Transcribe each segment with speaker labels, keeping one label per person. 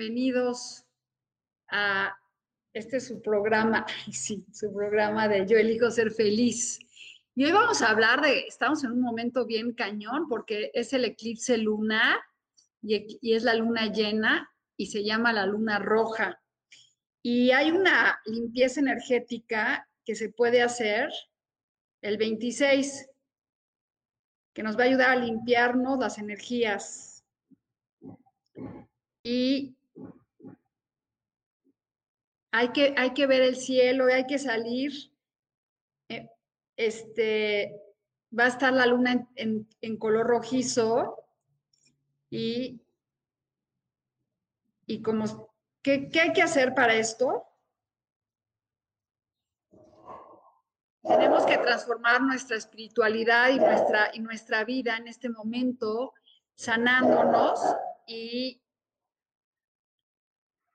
Speaker 1: Bienvenidos a este su programa, sí, su programa de Yo elijo ser feliz. Y hoy vamos a hablar de, estamos en un momento bien cañón porque es el eclipse lunar y, y es la luna llena y se llama la luna roja. Y hay una limpieza energética que se puede hacer el 26, que nos va a ayudar a limpiarnos las energías. Y hay que, hay que ver el cielo, hay que salir. Eh, este, va a estar la luna en, color rojizo y, y como, ¿qué, ¿qué hay que hacer para esto? Tenemos que transformar nuestra espiritualidad y nuestra, y nuestra vida en este momento, sanándonos y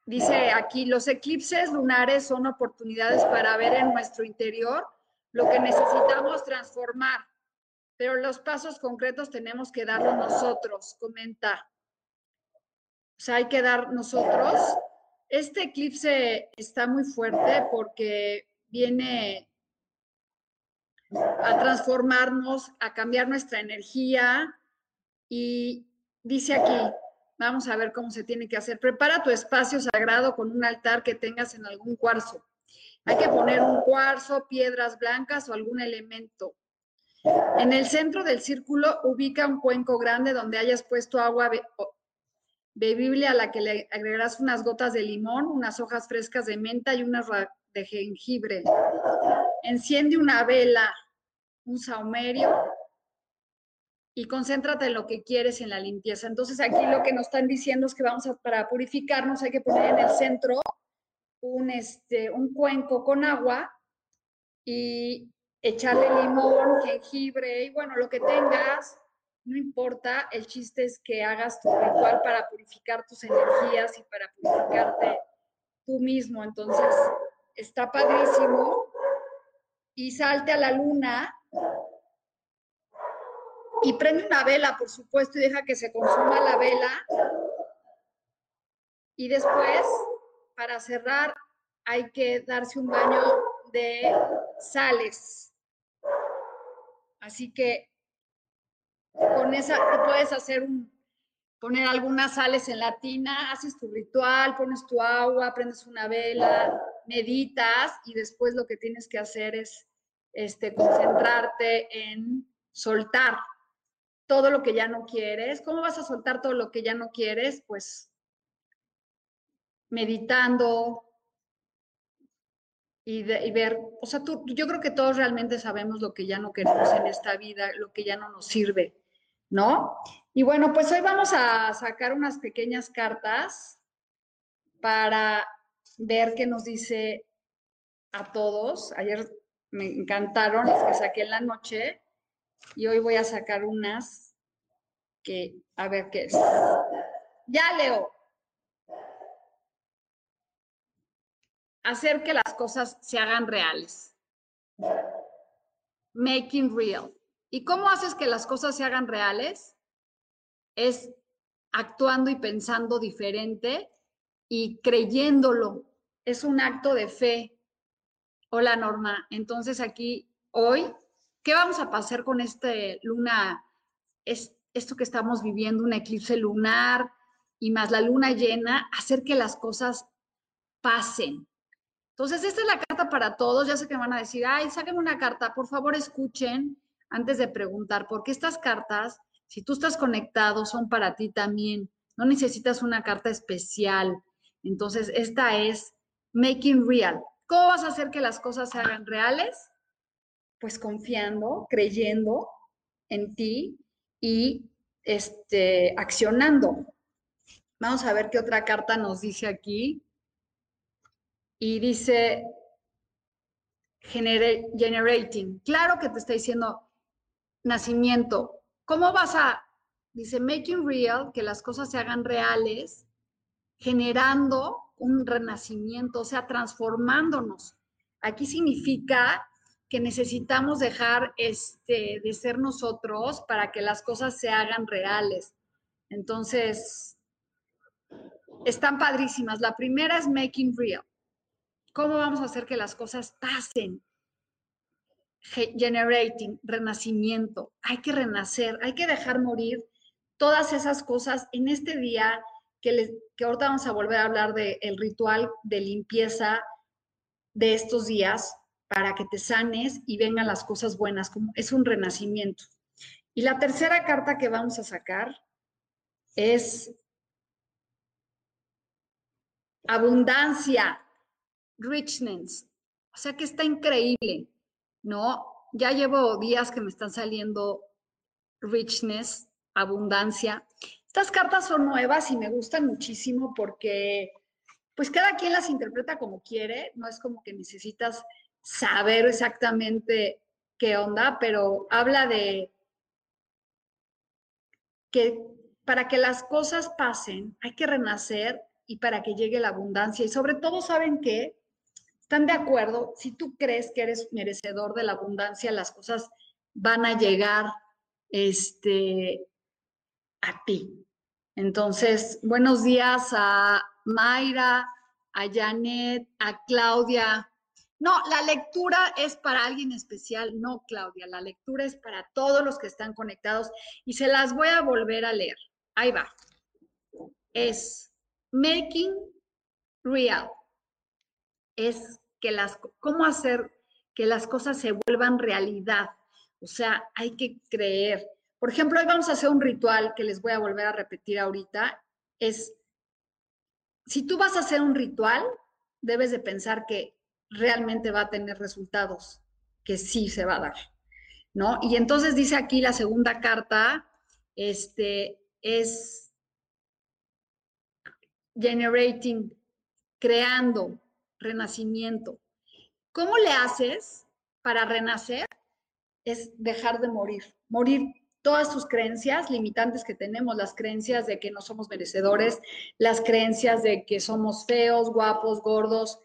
Speaker 1: Dice aquí, los eclipses lunares son oportunidades para ver en nuestro interior lo que necesitamos transformar, pero los pasos concretos tenemos que darlos nosotros, comenta. O sea, hay que dar nosotros. Este eclipse está muy fuerte porque viene a transformarnos, a cambiar nuestra energía y dice aquí, Vamos a ver cómo se tiene que hacer. Prepara tu espacio sagrado con un altar que tengas en algún cuarzo. Hay que poner un cuarzo, piedras blancas o algún elemento. En el centro del círculo ubica un cuenco grande donde hayas puesto agua bebible a la que le agregarás unas gotas de limón, unas hojas frescas de menta y unas de jengibre. Enciende una vela, un saumerio y concéntrate en lo que quieres en la limpieza. Entonces aquí lo que nos están diciendo es que vamos a, para purificarnos hay que poner en el centro un, este, un cuenco con agua y echarle limón, jengibre y bueno, lo que tengas, no importa, el chiste es que hagas tu ritual para purificar tus energías y para purificarte tú mismo. Entonces, está padrísimo. Y salte a la luna y prende una vela, por supuesto, y deja que se consuma la vela. Y después, para cerrar, hay que darse un baño de sales. Así que con esa, tú puedes hacer un, poner algunas sales en la tina, haces tu ritual, pones tu agua, prendes una vela, meditas y después lo que tienes que hacer es este, concentrarte en soltar, todo lo que ya no quieres. ¿Cómo vas a soltar todo lo que ya no quieres? Pues meditando y, ver, o sea, tú, yo creo que todos realmente sabemos lo que ya no queremos en esta vida, lo que ya no nos sirve, ¿no? Y bueno, pues hoy vamos a sacar unas pequeñas cartas para ver qué nos dice a todos. Ayer me encantaron las que saqué en la noche y hoy voy a sacar unas que, a ver qué es. Ya leo. Hacer que las cosas se hagan reales. Making real. ¿Y cómo haces que las cosas se hagan reales? Es actuando y pensando diferente y creyéndolo. Es un acto de fe. Hola Norma. Entonces aquí, hoy ¿Qué vamos a pasar con este luna, es, esto que estamos viviendo, un eclipse lunar? y más la luna llena, hacer que las cosas pasen. Entonces, esta es la carta para todos. Ya sé que van a decir, ay, sáquenme una carta. Por favor, escuchen antes de preguntar, porque estas cartas, si tú estás conectado, son para ti también. No necesitas una carta especial. Entonces, esta es Making Real. ¿Cómo vas a hacer que las cosas se hagan reales? Pues confiando, creyendo en ti y este, accionando. Vamos a ver qué otra carta nos dice aquí. Y dice generating. Claro que te está diciendo nacimiento. ¿Cómo vas a, dice, making real, que las cosas se hagan reales, generando un renacimiento, o sea, transformándonos. Aquí significa que necesitamos dejar este, de ser nosotros para que las cosas se hagan reales. Entonces, están padrísimas. La primera es making real. ¿Cómo vamos a hacer que las cosas pasen? Generating, renacimiento. Hay que renacer, hay que dejar morir todas esas cosas en este día que, que ahorita vamos a volver a hablar del ritual de limpieza de estos días para que te sanes y vengan las cosas buenas, como es un renacimiento. Y la tercera carta que vamos a sacar es abundancia, richness. O sea que está increíble, ¿no? Ya llevo días que me están saliendo richness, abundancia. Estas cartas son nuevas y me gustan muchísimo porque pues cada quien las interpreta como quiere, no es como que necesitas saber exactamente qué onda, pero habla de que para que las cosas pasen hay que renacer y para que llegue la abundancia. Y sobre todo, ¿saben qué? ¿Están de acuerdo? Si tú crees que eres merecedor de la abundancia, las cosas van a llegar este, a ti. Entonces, buenos días a Mayra, a Janet, a Claudia. No, la lectura es para alguien especial, no Claudia, la lectura es para todos los que están conectados y se las voy a volver a leer. Ahí va. Es making real. Es que las, cómo hacer que las cosas se vuelvan realidad. O sea, hay que creer, por ejemplo, hoy vamos a hacer un ritual que les voy a volver a repetir ahorita. Es, si tú vas a hacer un ritual, debes de pensar que realmente va a tener resultados, que sí se va a dar, ¿no? Y entonces dice aquí la segunda carta, este, es generating, creando, renacimiento. ¿Cómo le haces para renacer? Es dejar de morir, morir todas sus creencias limitantes que tenemos, las creencias de que no somos merecedores, las creencias de que somos feos, guapos, gordos,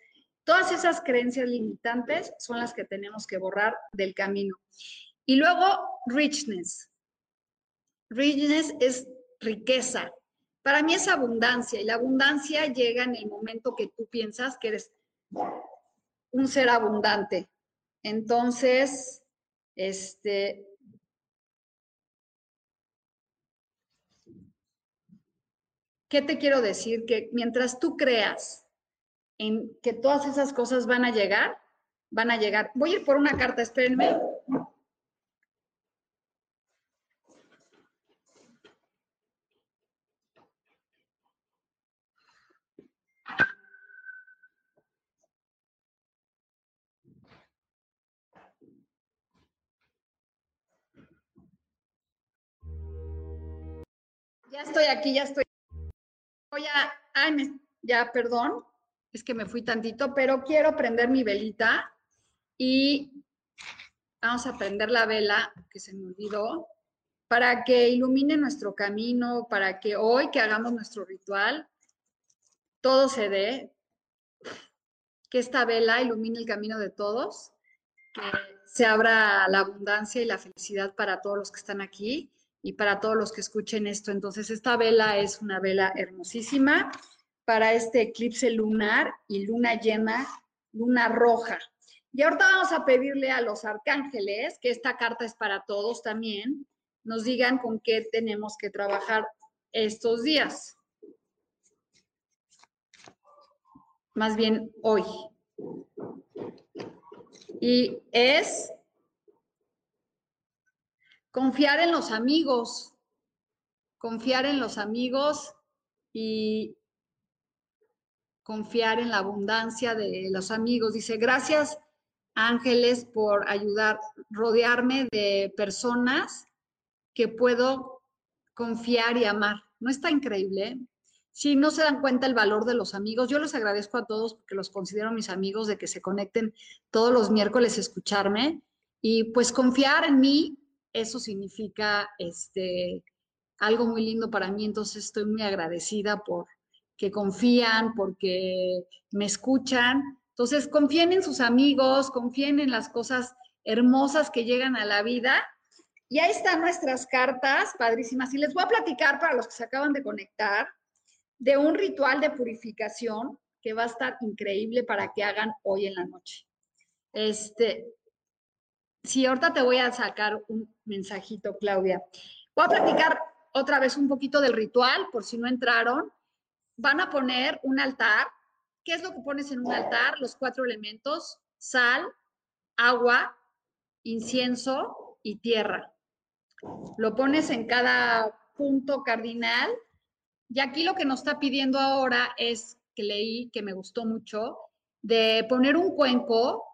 Speaker 1: todas esas creencias limitantes son las que tenemos que borrar del camino. Y luego, richness. Richness es riqueza. Para mí es abundancia y la abundancia llega en el momento que tú piensas que eres un ser abundante. Entonces, este, ¿Qué te quiero decir? Que mientras tú creas en que todas esas cosas van a llegar, van a llegar. Voy a ir por una carta, espérenme. Ya estoy aquí, ya estoy voy a, ay, ya, perdón, es que me fui tantito, pero quiero prender mi velita y vamos a prender la vela, que se me olvidó, para que ilumine nuestro camino, para que hoy que hagamos nuestro ritual, todo se dé, que esta vela ilumine el camino de todos, que se abra la abundancia y la felicidad para todos los que están aquí y para todos los que escuchen esto. Entonces, esta vela es una vela hermosísima para este eclipse lunar y luna llena, luna roja. Y ahorita vamos a pedirle a los arcángeles, que esta carta es para todos también, nos digan con qué tenemos que trabajar estos días. más bien hoy. Y es confiar en los amigos, confiar en los amigos y confiar en la abundancia de los amigos. Dice, gracias ángeles por ayudar, rodearme de personas que puedo confiar y amar. ¿No está increíble? Si no se dan cuenta el valor de los amigos, yo les agradezco a todos porque los considero mis amigos de que se conecten todos los miércoles a escucharme y pues confiar en mí, eso significa este algo muy lindo para mí, entonces estoy muy agradecida por que confían, porque me escuchan. Entonces, confíen en sus amigos, confíen en las cosas hermosas que llegan a la vida. Y ahí están nuestras cartas, padrísimas. Y les voy a platicar para los que se acaban de conectar de un ritual de purificación que va a estar increíble para que hagan hoy en la noche. Este, sí, ahorita te voy a sacar un mensajito, Claudia. Voy a platicar otra vez un poquito del ritual, por si no entraron. Van a poner un altar. ¿Qué es lo que pones en un altar? Los cuatro elementos, sal, agua, incienso y tierra. Lo pones en cada punto cardinal y aquí lo que nos está pidiendo ahora es, que leí, que me gustó mucho, de poner un cuenco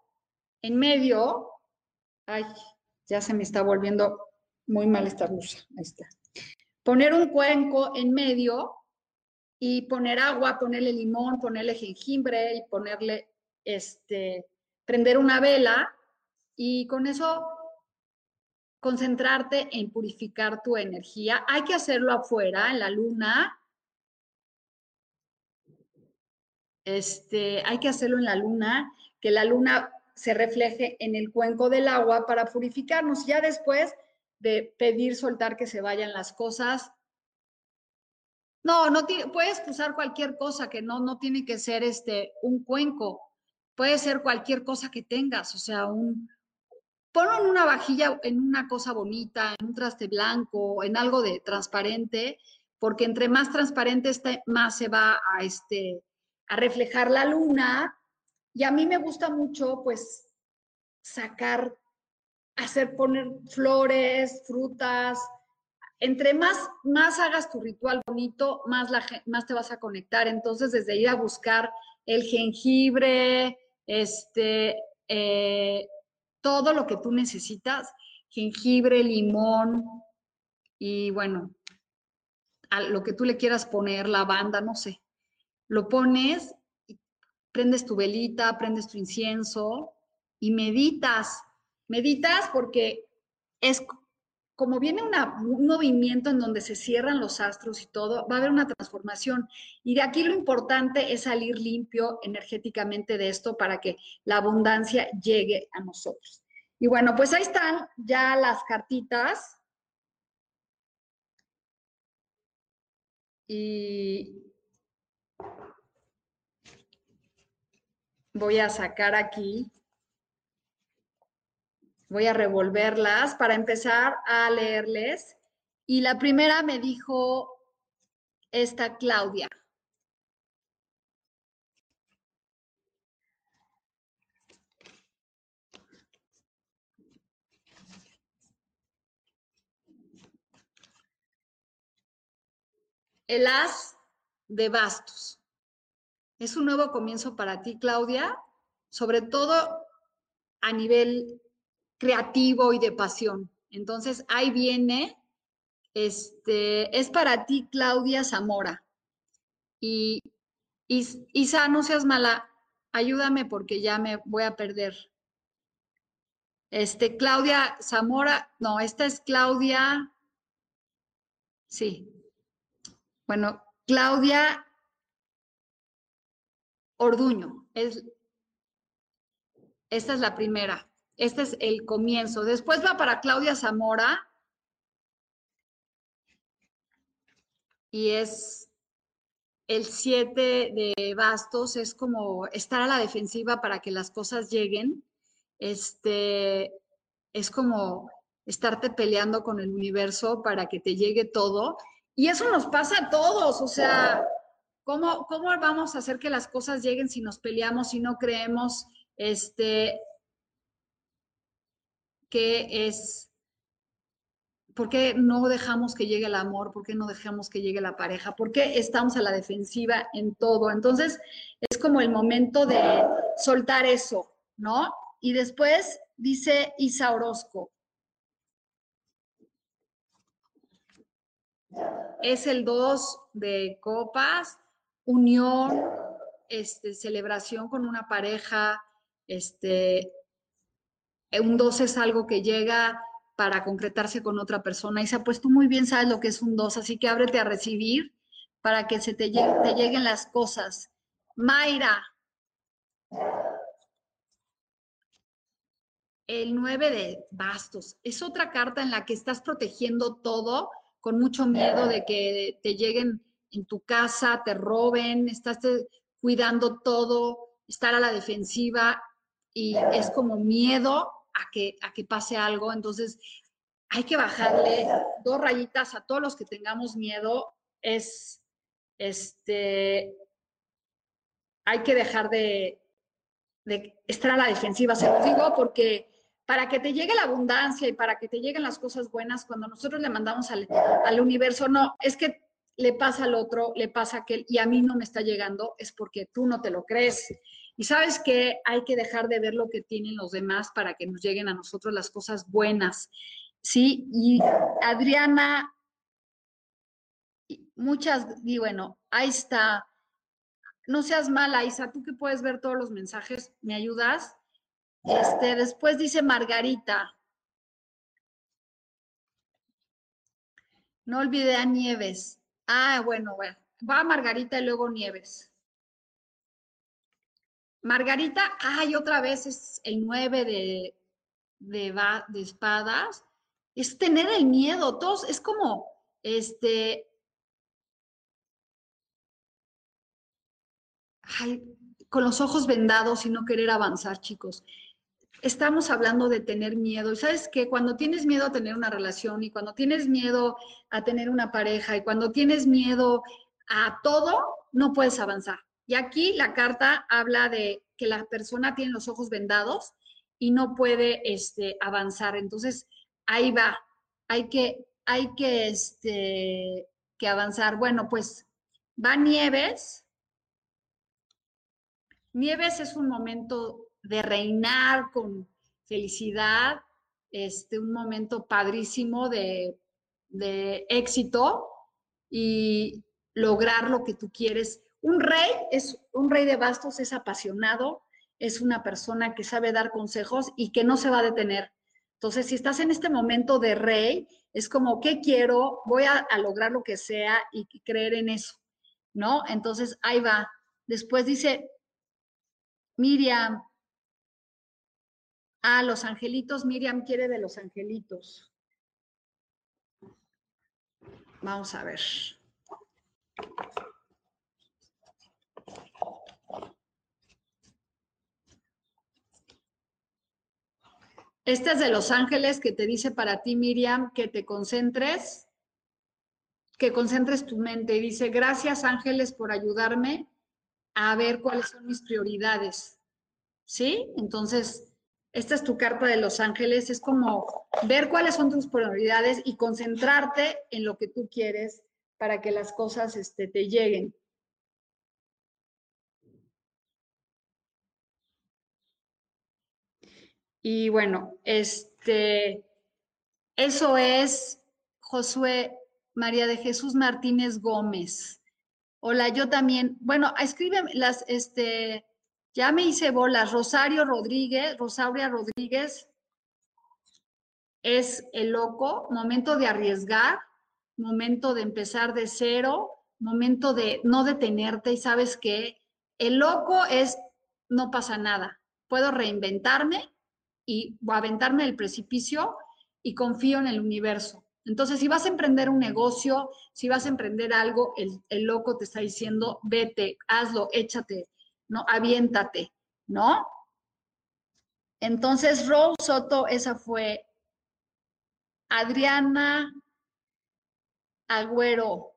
Speaker 1: en medio. Ay, ya se me está volviendo muy mal esta blusa. Ahí está. Poner un cuenco en medio y poner agua, ponerle limón, ponerle jengibre y ponerle, este, prender una vela y con eso concentrarte en purificar tu energía. Hay que hacerlo afuera, en la luna, Este, hay que hacerlo en la luna, que la luna se refleje en el cuenco del agua para purificarnos. Ya después de pedir soltar que se vayan las cosas. No, no puedes usar cualquier cosa que no, no tiene que ser este, un cuenco. Puede ser cualquier cosa que tengas, o sea, un, ponlo en una vajilla, en una cosa bonita, en un traste blanco, en algo de transparente, porque entre más transparente esté, más se va a, este, a reflejar la luna. Y a mí me gusta mucho, pues, sacar, hacer, poner flores, frutas. Entre más, más hagas tu ritual bonito, más, la, más te vas a conectar. Entonces, desde ir a buscar el jengibre, este, eh, todo lo que tú necesitas, jengibre, limón y bueno, lo que tú le quieras poner, lavanda, no sé, lo pones, prendes tu velita, prendes tu incienso y meditas. Meditas porque es como viene un movimiento en donde se cierran los astros y todo, va a haber una transformación. Y de aquí lo importante es salir limpio energéticamente de esto para que la abundancia llegue a nosotros. Y bueno, pues ahí están ya las cartitas. Y voy a sacar aquí, voy a revolverlas para empezar a leerles. Y la primera me dijo esta Claudia. El as de bastos. Es un nuevo comienzo para ti, Claudia, sobre todo a nivel creativo y de pasión. Entonces, ahí viene, este, es para ti, Claudia Zamora. Y Isa, no seas mala, ayúdame porque ya me voy a perder. Este, Claudia Zamora, no, esta es Claudia, sí. Bueno, Claudia Orduño. Es, esta es la primera. Este es el comienzo. Después va para Claudia Zamora. Y es el 7 de bastos. Es como estar a la defensiva para que las cosas lleguen. Este, es como estarte peleando con el universo para que te llegue todo. Y eso nos pasa a todos. O sea, ¿Cómo, ¿Cómo vamos a hacer que las cosas lleguen si nos peleamos, si no creemos este, que es, ¿por qué no dejamos que llegue el amor? ¿Por qué no dejamos que llegue la pareja? ¿Por qué estamos a la defensiva en todo? Entonces, es como el momento de soltar eso, ¿no? Y después dice Isa Orozco, es el 2 de copas, unión, este, celebración con una pareja, este, un 2 es algo que llega para concretarse con otra persona y se ha puesto muy bien, sabes lo que es un 2, así que ábrete a recibir para que se te, te lleguen las cosas. Mayra, el 9 de bastos, es otra carta en la que estás protegiendo todo con mucho miedo de que te lleguen en tu casa, te roben, estás cuidando todo, estar a la defensiva y es como miedo a que, a que pase algo. Entonces, hay que bajarle dos rayitas a todos los que tengamos miedo. Es, este, hay que dejar de, estar a la defensiva, se los digo, porque para que te llegue la abundancia y para que te lleguen las cosas buenas, cuando nosotros le mandamos al, universo, no, es que le pasa al otro, le pasa a aquel y a mí no me está llegando, es porque tú no te lo crees. Y sabes que hay que dejar de ver lo que tienen los demás para que nos lleguen a nosotros las cosas buenas. Sí, y Adriana, muchas, y bueno, ahí está. No seas mala, Isa, tú que puedes ver todos los mensajes, ¿me ayudas? Este, después dice Margarita. No olvide a Nieves. Ah, bueno, bueno. Va Margarita y luego Nieves. Margarita, ay, otra vez es el 9 de, de, de espadas. Es tener el miedo. Todos, es como, este, ay, con los ojos vendados y no querer avanzar, chicos estamos hablando de tener miedo. Y sabes que cuando tienes miedo a tener una relación y cuando tienes miedo a tener una pareja y cuando tienes miedo a todo, no puedes avanzar. Y aquí la carta habla de que la persona tiene los ojos vendados y no puede este, avanzar. Entonces, ahí va. Hay que, hay que, este, que avanzar. Bueno, pues va Nieves. Nieves es un momento de reinar con felicidad, este, un momento padrísimo de, de éxito y lograr lo que tú quieres. Un rey es un rey de bastos, es apasionado, es una persona que sabe dar consejos y que no se va a detener. Entonces, si estás en este momento de rey, es como, ¿qué quiero? Voy a, lograr lo que sea y creer en eso, ¿no? Entonces, ahí va. Después dice, Miriam, Ah, los angelitos, Miriam quiere de los angelitos. Vamos a ver. Este es de Los Ángeles que te dice para ti, Miriam, que te concentres, que concentres tu mente. Y dice, gracias ángeles por ayudarme a ver cuáles son mis prioridades. ¿Sí? Entonces, esta es tu carta de los ángeles, es como ver cuáles son tus prioridades y concentrarte en lo que tú quieres para que las cosas este, te lleguen. Y bueno, este, eso es Josué María de Jesús Martínez Gómez. Hola, yo también. Bueno, escríbeme las, este, ya me hice bolas. Rosario Rodríguez, Rosaria Rodríguez es el loco, momento de arriesgar, momento de empezar de cero, momento de no detenerte y sabes que el loco es no pasa nada. Puedo reinventarme y aventarme del precipicio y confío en el universo. Entonces, si vas a emprender un negocio, si vas a emprender algo, el, el loco te está diciendo, vete, hazlo, échate, ¿no? Aviéntate, ¿no? Entonces, Rose Soto, esa fue Adriana Agüero.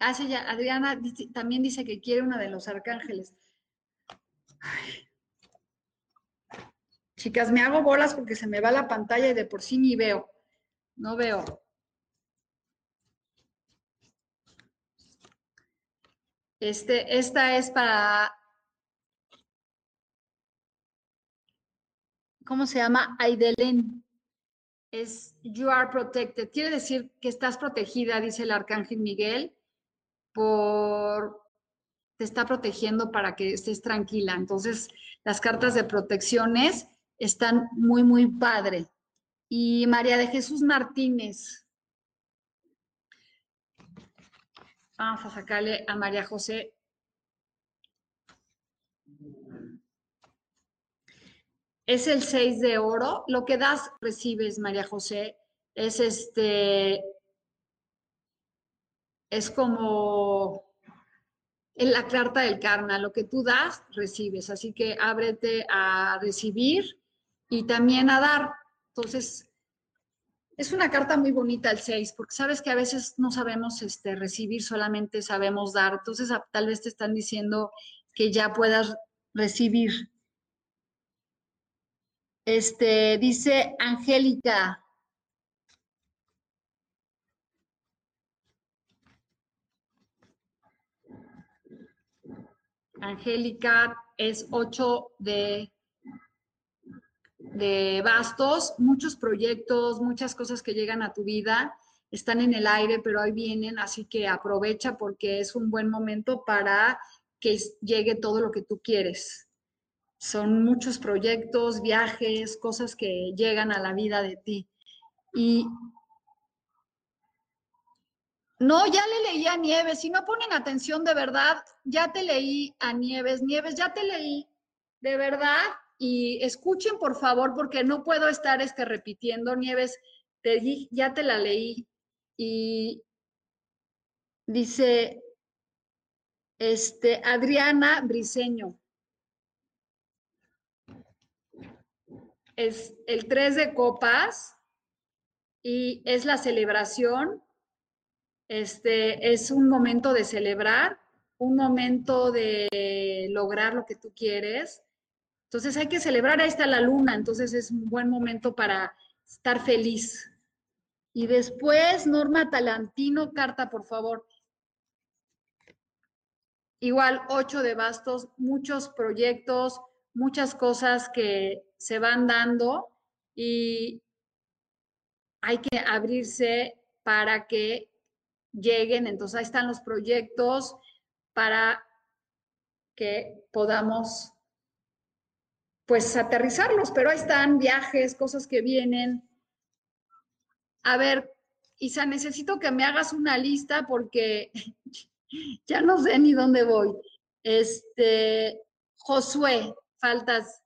Speaker 1: Ah, sí, ya, Adriana también dice que quiere una de los arcángeles. Chicas, me hago bolas porque se me va la pantalla y de por sí ni veo. No veo. Este, esta es para, ¿cómo se llama? Aidelen. Es You are protected. Quiere decir que estás protegida, dice el arcángel Miguel, por te está protegiendo para que estés tranquila. Entonces, las cartas de protecciones están muy, muy padre. Y María de Jesús Martínez. Vamos a sacarle a María José. Es el 6 de oro. Lo que das, recibes, María José. Es este. Es como en la carta del karma. Lo que tú das, recibes. Así que ábrete a recibir y también a dar. Entonces, es una carta muy bonita el 6, porque sabes que a veces no sabemos este, recibir, solamente sabemos dar. Entonces, tal vez te están diciendo que ya puedas recibir. Este, dice Angélica. Angélica es 8 de de bastos, muchos proyectos, muchas cosas que llegan a tu vida están en el aire, pero ahí vienen, así que aprovecha porque es un buen momento para que llegue todo lo que tú quieres. Son muchos proyectos, viajes, cosas que llegan a la vida de ti. Y no, ya le leí a Nieves. Si no ponen atención de verdad, ya te leí a Nieves. Nieves, ya te leí. De verdad, y escuchen por favor porque no puedo estar este, repitiendo, Nieves, te, ya te la leí y dice este, Adriana Briseño. Es el 3 de copas y es la celebración. Este es un momento de celebrar, un momento de lograr lo que tú quieres entonces hay que celebrar, ahí está la luna, entonces es un buen momento para estar feliz. Y después, Norma Talantino, carta, por favor. Igual, ocho de bastos, muchos proyectos, muchas cosas que se van dando y hay que abrirse para que lleguen. Entonces, ahí están los proyectos para que podamos pues aterrizarlos, pero ahí están viajes, cosas que vienen. A ver, Isa, necesito que me hagas una lista porque ya no sé ni dónde voy. Este, Josué, faltas.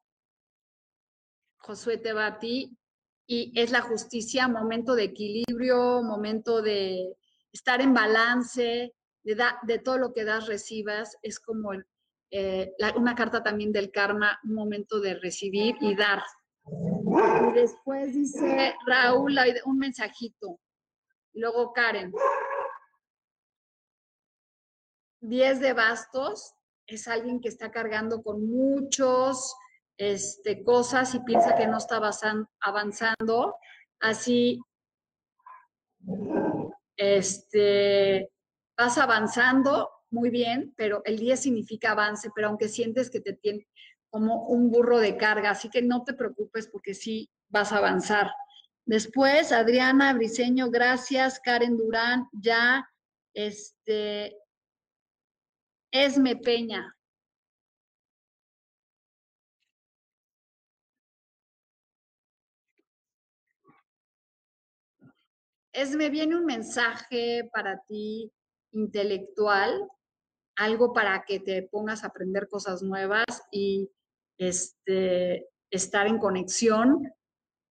Speaker 1: Josué te va a ti y es la justicia, momento de equilibrio, momento de estar en balance, de, de todo lo que das, recibas, es como el, eh, una carta también del karma, un momento de recibir y dar. Y después dice Raúl un mensajito. Luego Karen. Diez de bastos es alguien que está cargando con muchos este, cosas y piensa que no está avanzando. Así, este, vas avanzando muy bien, pero el 10 significa avance, pero aunque sientes que te tiene como un burro de carga, así que no te preocupes porque sí vas a avanzar. Después, Adriana Briseño, gracias. Karen Durán, ya. Este, Esme Peña. Esme, viene un mensaje para ti intelectual algo para que te pongas a aprender cosas nuevas y este, estar en conexión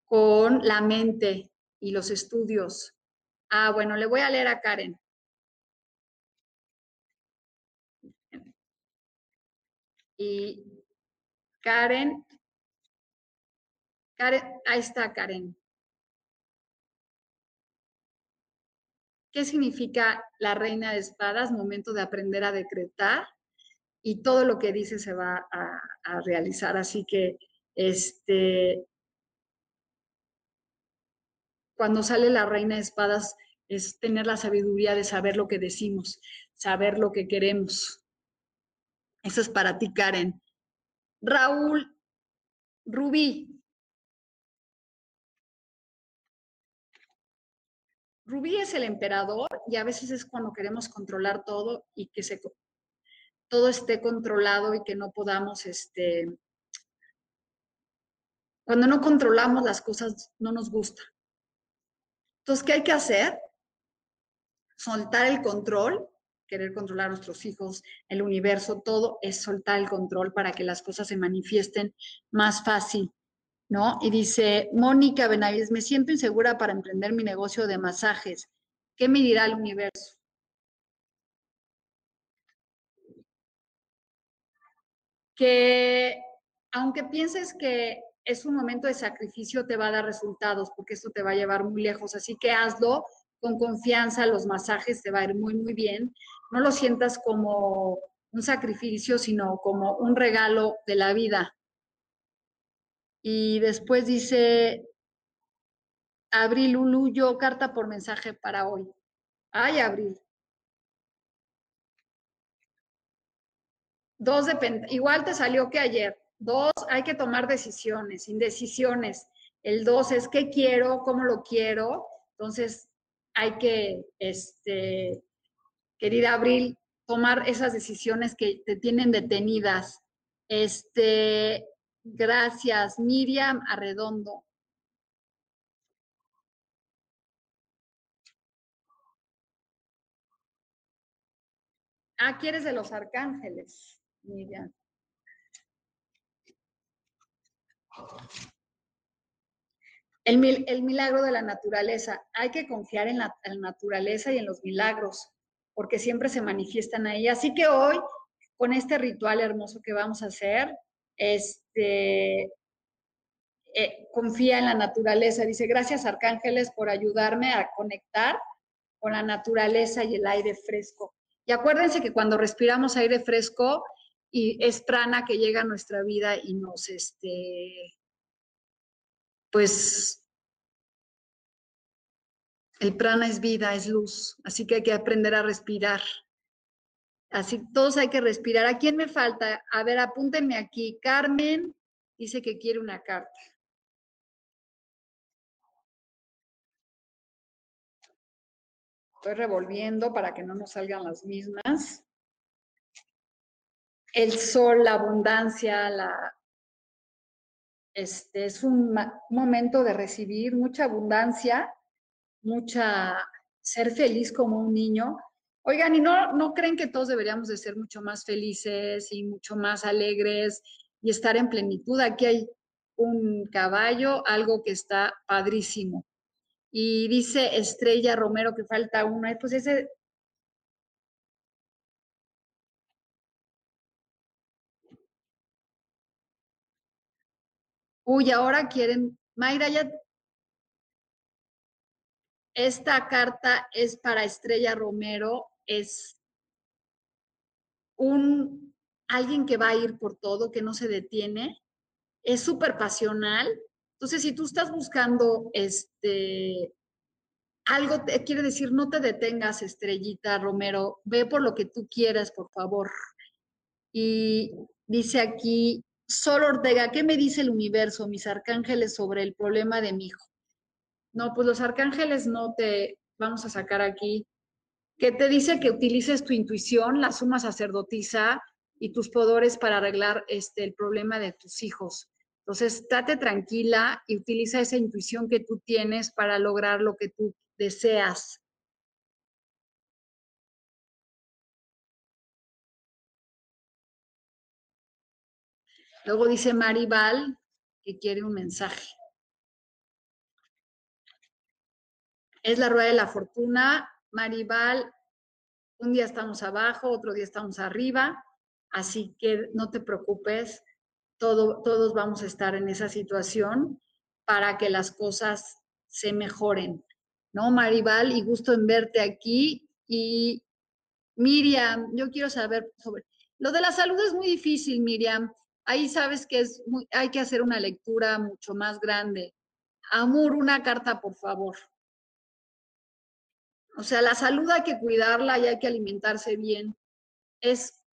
Speaker 1: con la mente y los estudios. Ah, bueno, le voy a leer a Karen. Y Karen, Karen, ahí está Karen. ¿Qué significa la reina de espadas? Momento de aprender a decretar y todo lo que dice se va a, realizar. Así que, este, cuando sale la reina de espadas, es tener la sabiduría de saber lo que decimos, saber lo que queremos. Eso es para ti, Karen. Raúl, Rubí, Rubí es el emperador y a veces es cuando queremos controlar todo y que se, todo esté controlado y que no podamos, este, cuando no controlamos las cosas no nos gusta. Entonces, ¿qué hay que hacer? Soltar el control, querer controlar a nuestros hijos, el universo, todo es soltar el control para que las cosas se manifiesten más fácil ¿no? Y dice, Mónica Benavides, me siento insegura para emprender mi negocio de masajes. ¿Qué me dirá el universo? Que aunque pienses que es un momento de sacrificio, te va a dar resultados, porque esto te va a llevar muy lejos. Así que hazlo con confianza, los masajes te va a ir muy, muy bien. No lo sientas como un sacrificio, sino como un regalo de la vida. Y después dice, Abril Uluyo, carta por mensaje para hoy. Ay, Abril. Dos igual te salió que ayer. Dos, hay que tomar decisiones, indecisiones. El dos es qué quiero, cómo lo quiero. Entonces, hay que, este, querida Abril, tomar esas decisiones que te tienen detenidas. Este, Gracias, Miriam Arredondo. Ah, ¿quieres de los arcángeles, Miriam? El, el, milagro de la naturaleza. Hay que confiar en la, en la, naturaleza y en los milagros, porque siempre se manifiestan ahí. Así que hoy, con este ritual hermoso que vamos a hacer, este, eh, confía en la naturaleza. Dice, gracias arcángeles por ayudarme a conectar con la naturaleza y el aire fresco. Y acuérdense que cuando respiramos aire fresco y es prana que llega a nuestra vida y nos, este, pues, el prana es vida, es luz, así que hay que aprender a respirar. Así todos hay que respirar. ¿A quién me falta? A ver, apúntenme aquí. Carmen dice que quiere una carta. Estoy revolviendo para que no nos salgan las mismas. El sol, la abundancia, la, este es un momento de recibir mucha abundancia, mucha ser feliz como un niño, Oigan, ¿y no, no creen que todos deberíamos de ser mucho más felices y mucho más alegres y estar en plenitud? Aquí hay un caballo, algo que está padrísimo. Y dice Estrella Romero que falta uno. Pues ese... Uy, ahora quieren... Mayra, ya esta carta es para Estrella Romero es un alguien que va a ir por todo, que no se detiene, es súper pasional. Entonces, si tú estás buscando este algo, te, quiere decir, no te detengas, Estrellita Romero, ve por lo que tú quieras, por favor. Y dice aquí, Sol Ortega, ¿qué me dice el universo, mis arcángeles, sobre el problema de mi hijo? No, pues los arcángeles no te, vamos a sacar aquí que te dice que utilices tu intuición, la suma sacerdotisa y tus poderes para arreglar este, el problema de tus hijos. Entonces, estate tranquila y utiliza esa intuición que tú tienes para lograr lo que tú deseas. Luego dice Maribal que quiere un mensaje. Es la rueda de la fortuna Maribal, un día estamos abajo, otro día estamos arriba, así que no te preocupes, todos vamos a estar en esa situación para que las cosas se mejoren. ¿no, Maribal? Y gusto en verte aquí. Y Miriam, yo quiero saber sobre... Lo de la salud es muy difícil, Miriam. Ahí sabes que es muy, hay que hacer una lectura mucho más grande. Amor, una carta, por favor. O sea, la salud hay que cuidarla y hay que alimentarse bien. Es,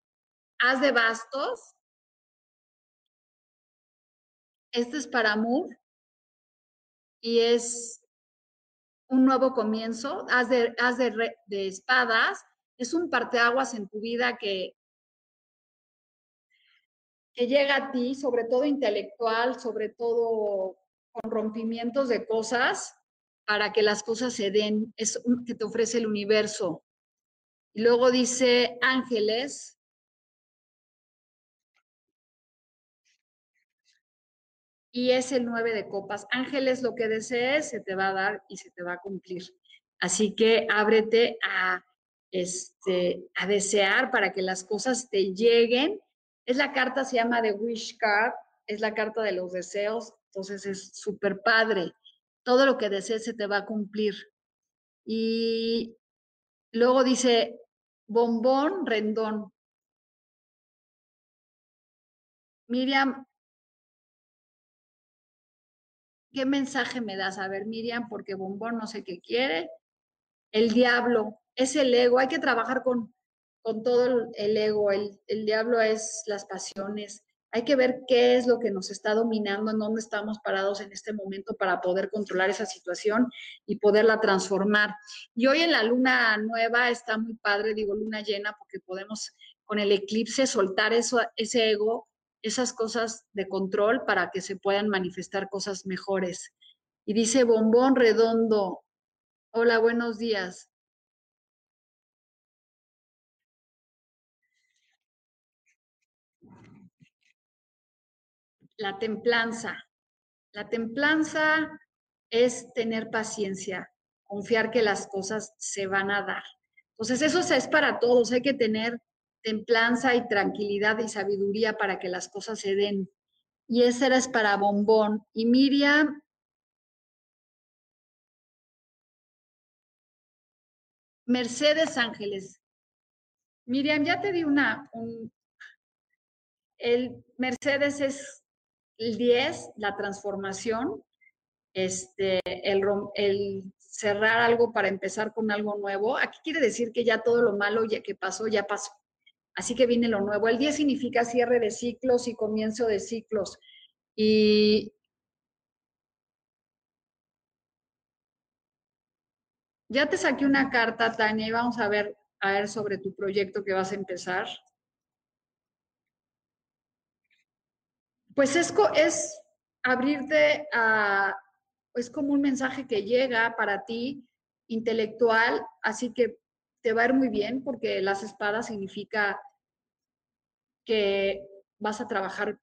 Speaker 1: haz de bastos. Este es para Amor y es un nuevo comienzo. Haz de, haz de, de espadas. Es un parteaguas en tu vida que, que llega a ti, sobre todo intelectual, sobre todo con rompimientos de cosas, para que las cosas se den, es que te ofrece el universo. Y luego dice ángeles. Y es el nueve de copas. Ángeles, lo que desees se te va a dar y se te va a cumplir. Así que ábrete a, este, a desear para que las cosas te lleguen. Es la carta, se llama The Wish Card, es la carta de los deseos, entonces es súper padre. Todo lo que desees se te va a cumplir. Y luego dice, bombón, rendón. Miriam, ¿qué mensaje me das? A ver, Miriam, porque bombón no sé qué quiere. El diablo, es el ego, hay que trabajar con, con todo el ego. El, el diablo es las pasiones, hay que ver qué es lo que nos está dominando, en dónde estamos parados en este momento para poder controlar esa situación y poderla transformar. Y hoy en la luna nueva está muy padre, digo luna llena, porque podemos con el eclipse soltar eso, ese ego, esas cosas de control para que se puedan manifestar cosas mejores. Y dice bombón redondo, hola, buenos días. La templanza. La templanza es tener paciencia, confiar que las cosas se van a dar. Entonces, eso es para todos. Hay que tener templanza y tranquilidad y sabiduría para que las cosas se den. Y esa era es para Bombón. Y Miriam, Mercedes Ángeles. Miriam, ya te di una, un, el Mercedes es el 10, la transformación, este, el, cerrar algo para empezar con algo nuevo. Aquí quiere decir que ya todo lo malo ya que pasó, ya pasó. Así que viene lo nuevo. El 10 significa cierre de ciclos y comienzo de ciclos. Y ya te saqué una carta, Tania, y vamos a ver, a ver sobre tu proyecto que vas a empezar. Pues es, es abrirte a, es como un mensaje que llega para ti intelectual, así que te va a ir muy bien porque las espadas significa que vas a trabajar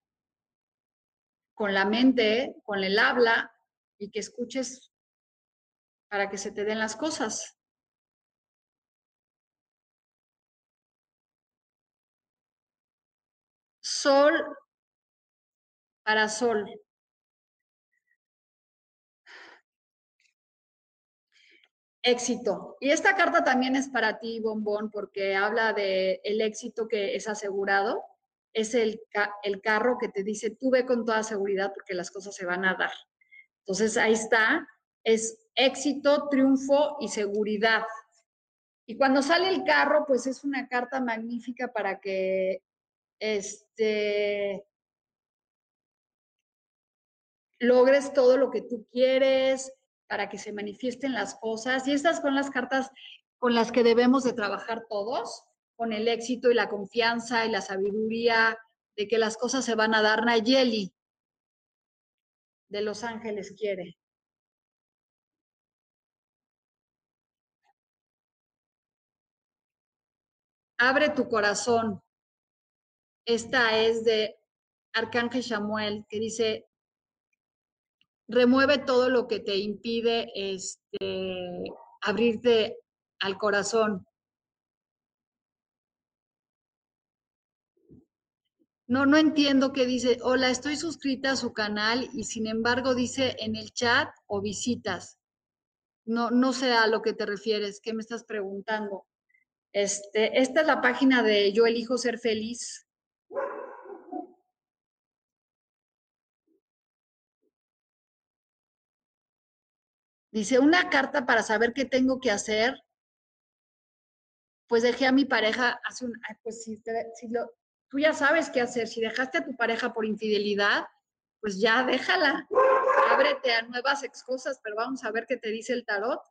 Speaker 1: con la mente, con el habla y que escuches para que se te den las cosas. Sol para Sol. Éxito. Y esta carta también es para ti, Bombón, porque habla de el éxito que es asegurado. Es el, el carro que te dice, tú ve con toda seguridad porque las cosas se van a dar. Entonces ahí está, es éxito, triunfo y seguridad. Y cuando sale el carro, pues es una carta magnífica para que este, logres todo lo que tú quieres, para que se manifiesten las cosas. Y estas son las cartas con las que debemos de trabajar todos, con el éxito y la confianza y la sabiduría de que las cosas se van a dar. Nayeli de Los Ángeles quiere. Abre tu corazón. Esta es de Arcángel Samuel, que dice, remueve todo lo que te impide este, abrirte al corazón. No, no entiendo qué dice. Hola, estoy suscrita a su canal y sin embargo dice en el chat o visitas. No, no sé a lo que te refieres, ¿qué me estás preguntando? Este, esta es la página de Yo elijo ser feliz. Dice, una carta para saber qué tengo que hacer. Pues dejé a mi pareja hace un, pues si, si lo, tú ya sabes qué hacer. Si dejaste a tu pareja por infidelidad, pues ya déjala. Ábrete a nuevas cosas, pero vamos a ver qué te dice el tarot.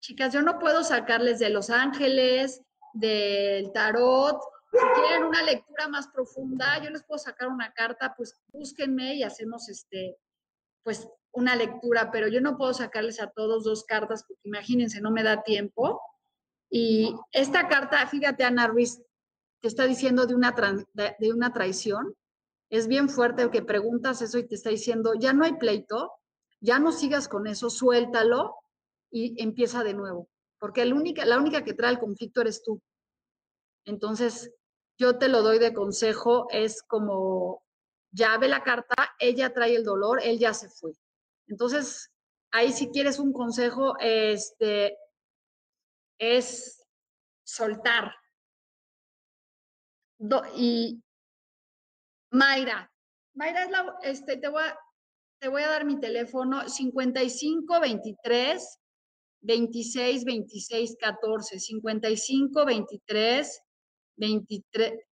Speaker 1: Chicas, yo no puedo sacarles de Los Ángeles, del tarot. Si quieren una lectura más profunda, yo les puedo sacar una carta, pues búsquenme y hacemos este, pues una lectura, pero yo no puedo sacarles a todos dos cartas porque imagínense, no me da tiempo. Y esta carta, fíjate, Ana Ruiz, te está diciendo de una, de, una traición. Es bien fuerte que preguntas eso y te está diciendo, ya no hay pleito, ya no sigas con eso, suéltalo y empieza de nuevo. Porque única, la única que trae el conflicto eres tú. Entonces, yo te lo doy de consejo, es como, ya ve la carta, ella trae el dolor, él ya se fue. Entonces, ahí si quieres un consejo, este, es soltar. y Mayra, Mayra es la, este, te voy a, te voy a dar mi teléfono 55 23 26 26 14 55 23 23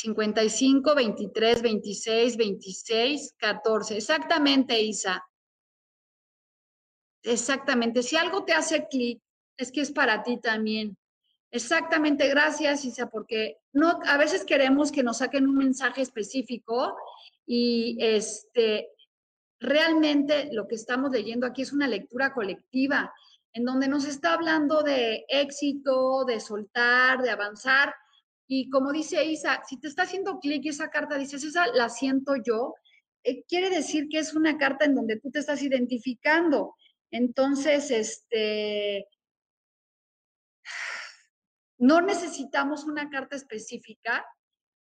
Speaker 1: 55, 23, 26, 26, 14. Exactamente, Isa. Exactamente. Si algo te hace clic, es que es para ti también. Exactamente, gracias, Isa, porque no, a veces queremos que nos saquen un mensaje específico y este, realmente lo que estamos leyendo aquí es una lectura colectiva, en donde nos está hablando de éxito, de soltar, de avanzar, y como dice Isa, si te está haciendo clic esa carta, dices, esa la siento yo, eh, quiere decir que es una carta en donde tú te estás identificando. Entonces, este, no necesitamos una carta específica.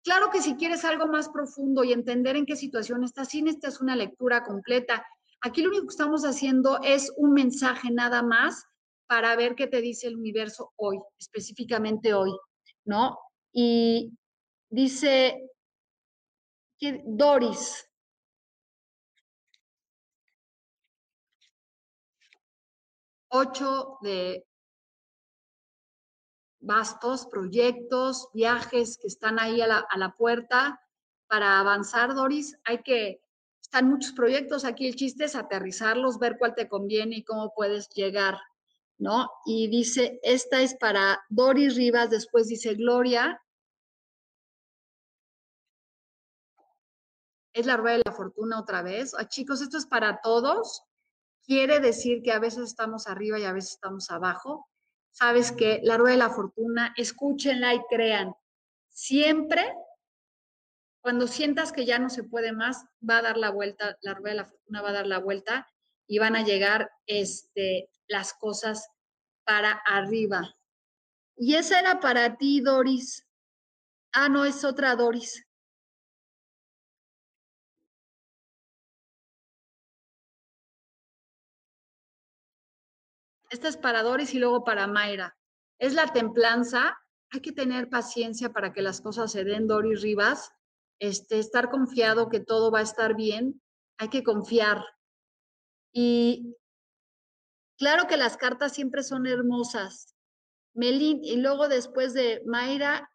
Speaker 1: Claro que si quieres algo más profundo y entender en qué situación estás, sí necesitas una lectura completa. Aquí lo único que estamos haciendo es un mensaje nada más para ver qué te dice el universo hoy, específicamente hoy, ¿no? Y dice Doris. Ocho de bastos, proyectos, viajes que están ahí a la, a la puerta para avanzar, Doris. Hay que, están muchos proyectos, aquí el chiste es aterrizarlos, ver cuál te conviene y cómo puedes llegar, ¿no? Y dice, esta es para Doris Rivas, después dice Gloria, es la rueda de la fortuna otra vez. Chicos, esto es para todos. Quiere decir que a veces estamos arriba y a veces estamos abajo. Sabes que la rueda de la fortuna, escúchenla y crean. Siempre, cuando sientas que ya no se puede más, va a dar la vuelta, la rueda de la fortuna va a dar la vuelta y van a llegar este, las cosas para arriba. Y esa era para ti, Doris. Ah, no, es otra Doris. Esta es para Doris y luego para Mayra. Es la templanza. Hay que tener paciencia para que las cosas se den, Doris Rivas. Este, estar confiado que todo va a estar bien. Hay que confiar. Y claro que las cartas siempre son hermosas. Melin, y luego después de Mayra,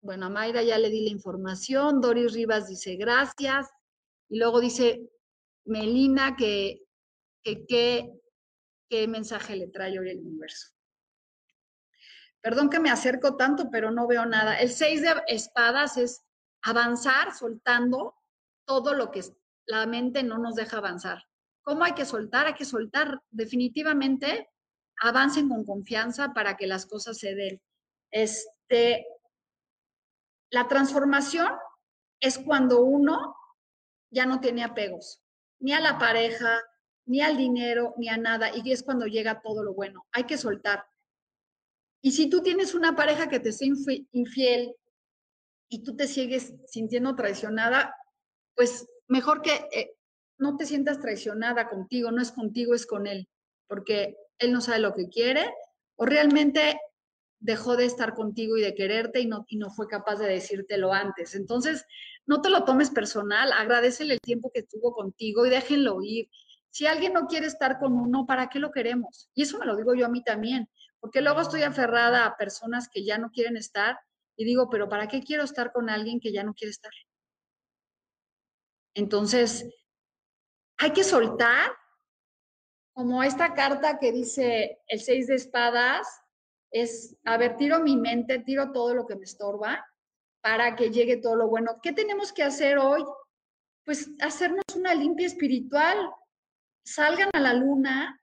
Speaker 1: bueno, a Mayra ya le di la información, Doris Rivas dice gracias, y luego dice Melina que qué, qué mensaje le trae hoy el universo. Perdón que me acerco tanto, pero no veo nada. El seis de espadas es avanzar soltando todo lo que la mente no nos deja avanzar. ¿Cómo hay que soltar? Hay que soltar definitivamente. Avancen con confianza para que las cosas se den. Este, la transformación es cuando uno ya no tiene apegos, ni a la pareja, ni al dinero, ni a nada, y es cuando llega todo lo bueno. Hay que soltar. Y si tú tienes una pareja que te es infiel y tú te sigues sintiendo traicionada, pues mejor que eh, no te sientas traicionada contigo, no es contigo, es con él, porque él no sabe lo que quiere o realmente dejó de estar contigo y de quererte y no, y no fue capaz de decírtelo antes. Entonces, no te lo tomes personal, agradecele el tiempo que estuvo contigo y déjenlo ir. Si alguien no quiere estar con uno, ¿para qué lo queremos? Y eso me lo digo yo a mí también, porque luego estoy aferrada a personas que ya no quieren estar y digo, pero ¿para qué quiero estar con alguien que ya no quiere estar? Entonces, hay que soltar, como esta carta que dice el seis de espadas, es, a ver, tiro mi mente, tiro todo lo que me estorba para que llegue todo lo bueno. ¿Qué tenemos que hacer hoy? Pues hacernos una limpia espiritual. Salgan a la luna,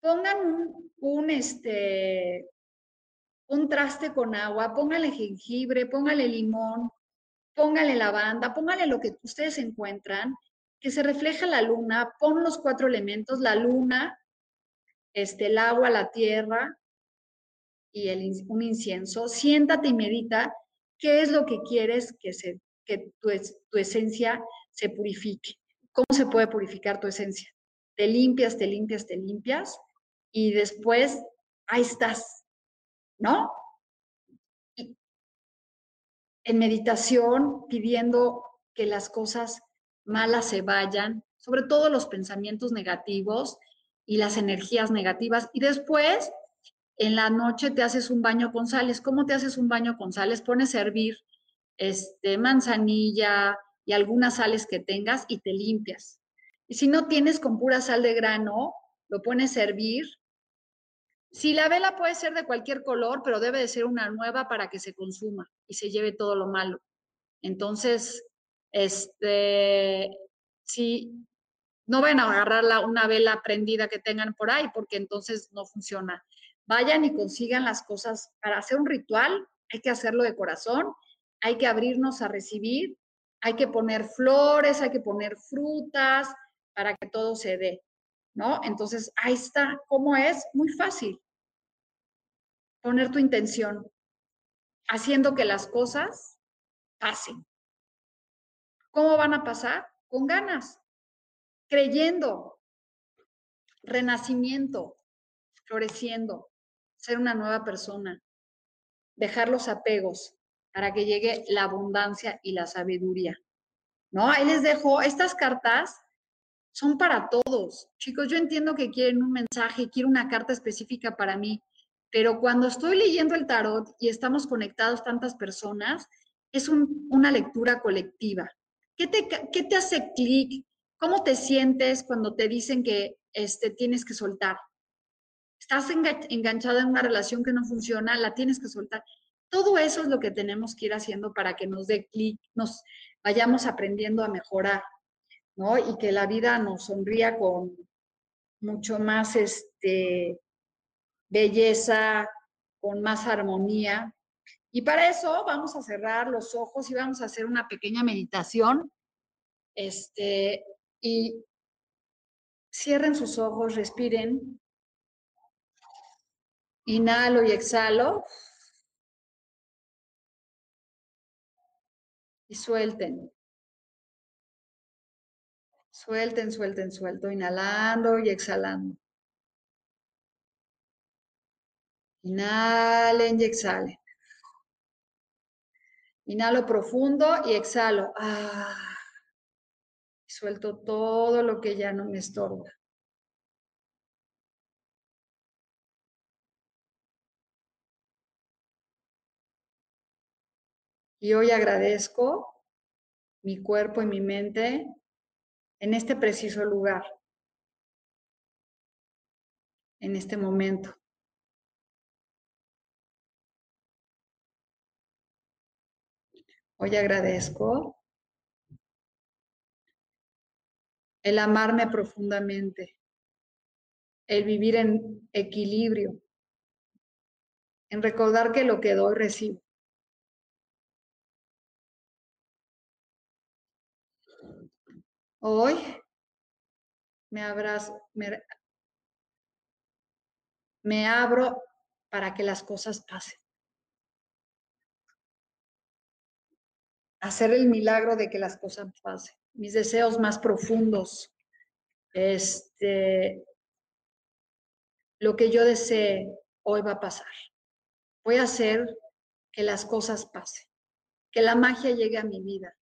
Speaker 1: pongan un, este, un traste con agua, póngale jengibre, póngale limón, póngale lavanda, póngale lo que ustedes encuentran, que se refleja la luna, pon los cuatro elementos, la luna, este, el agua, la tierra, y el, un incienso, siéntate y medita qué es lo que quieres que, se, que tu, tu esencia se purifique. ¿Cómo se puede purificar tu esencia? Te limpias, te limpias, te limpias y después ahí estás, ¿no? en meditación, pidiendo que las cosas malas se vayan, sobre todo los pensamientos negativos y las energías negativas. Y después en la noche te haces un baño con sales. ¿Cómo te haces un baño con sales? Pones a hervir este, manzanilla y algunas sales que tengas y te limpias. Y si no tienes con pura sal de grano, lo pones a hervir. Si la vela puede ser de cualquier color, pero debe de ser una nueva para que se consuma y se lleve todo lo malo. Entonces, este, si no van a agarrar una vela prendida que tengan por ahí, porque entonces no funciona vayan y consigan las cosas. Para hacer un ritual hay que hacerlo de corazón, hay que abrirnos a recibir, hay que poner flores, hay que poner frutas para que todo se dé, ¿no? Entonces, ahí está, ¿cómo es? Muy fácil. Poner tu intención, haciendo que las cosas pasen. ¿Cómo van a pasar? Con ganas, creyendo, renacimiento, floreciendo ser una nueva persona, dejar los apegos para que llegue la abundancia y la sabiduría. ¿No? Ahí les dejo, estas cartas son para todos. Chicos, yo entiendo que quieren un mensaje, quieren una carta específica para mí, pero cuando estoy leyendo el tarot y estamos conectados tantas personas, es una lectura colectiva. ¿Qué te, qué te hace clic? ¿Cómo te sientes cuando te dicen que este, tienes que soltar? estás enganchada en una relación que no funciona, la tienes que soltar. Todo eso es lo que tenemos que ir haciendo para que nos dé clic, nos vayamos aprendiendo a mejorar, ¿no? Y que la vida nos sonría con mucho más este, belleza, con más armonía. Y para eso vamos a cerrar los ojos y vamos a hacer una pequeña meditación. Este, y cierren sus ojos, respiren Inhalo y exhalo. Y suelten. Suelten, suelten, suelto. Inhalando y exhalando. Inhalen y exhalen. Inhalo profundo y exhalo. Ah, suelto todo lo que ya no me estorba. Y hoy agradezco mi cuerpo y mi mente en este preciso lugar, en este momento. Hoy agradezco el amarme profundamente, el vivir en equilibrio, en recordar que lo que doy recibo. Hoy me abrazo, me, abro para que las cosas pasen. Hacer el milagro de que las cosas pasen. mis deseos más profundos, este, lo que yo desee hoy va a pasar. Voy a hacer que las cosas pasen, que la magia llegue a mi vida,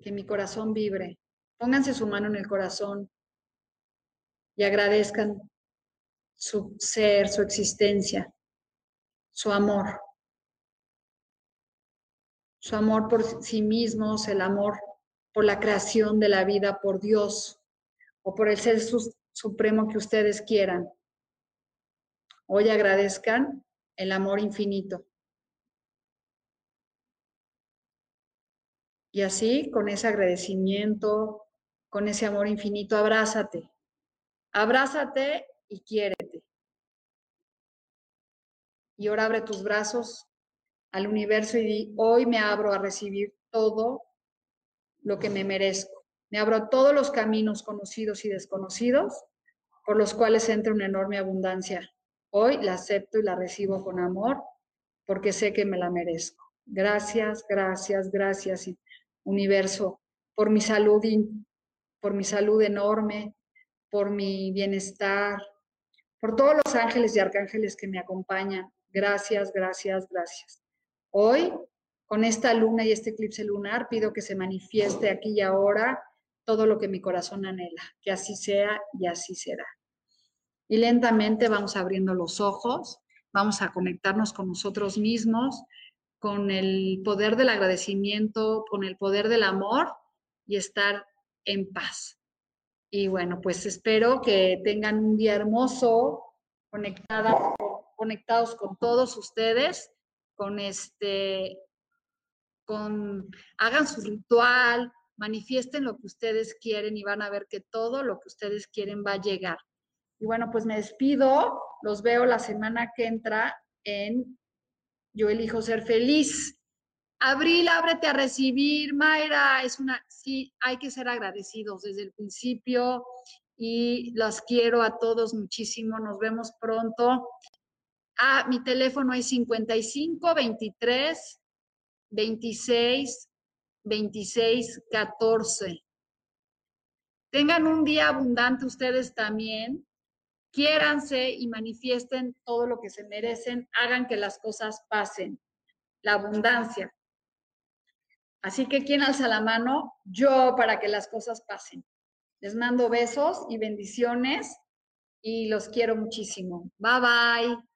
Speaker 1: que mi corazón vibre. Pónganse su mano en el corazón y agradezcan su ser, su existencia, su amor. Su amor por sí mismos, el amor por la creación de la vida, por Dios o por el ser supremo que ustedes quieran. Hoy agradezcan el amor infinito. Y así, con ese agradecimiento, con ese amor infinito, abrázate. Abrázate y quiérete. Y ahora abre tus brazos al universo y di, hoy me abro a recibir todo lo que me merezco. Me abro a todos los caminos conocidos y desconocidos por los cuales entra una enorme abundancia. Hoy la acepto y la recibo con amor porque sé que me la merezco. Gracias, gracias, gracias, universo, por mi salud, por mi salud enorme, por mi bienestar, por todos los ángeles y arcángeles que me acompañan. Gracias, gracias, gracias. Hoy, con esta luna y este eclipse lunar, pido que se manifieste aquí y ahora todo lo que mi corazón anhela, que así sea y así será. Y lentamente vamos abriendo los ojos, vamos a conectarnos con nosotros mismos, con el poder del agradecimiento, con el poder del amor y estar en paz. Y bueno, pues espero que tengan un día hermoso, conectados con todos ustedes, con este, con, hagan su ritual, manifiesten lo que ustedes quieren y van a ver que todo lo que ustedes quieren va a llegar. Y bueno, pues me despido, los veo la semana que entra en Yo elijo ser feliz. Abril, ábrete a recibir, Mayra, es una, sí, hay que ser agradecidos desde el principio y los quiero a todos muchísimo, nos vemos pronto. Ah, mi teléfono es 55 23 26 26 14. Tengan un día abundante ustedes también. Quiéranse y manifiesten todo lo que se merecen. Hagan que las cosas pasen. La abundancia. Así que, ¿quién alza la mano? Yo para que las cosas pasen. Les mando besos y bendiciones y los quiero muchísimo. Bye bye.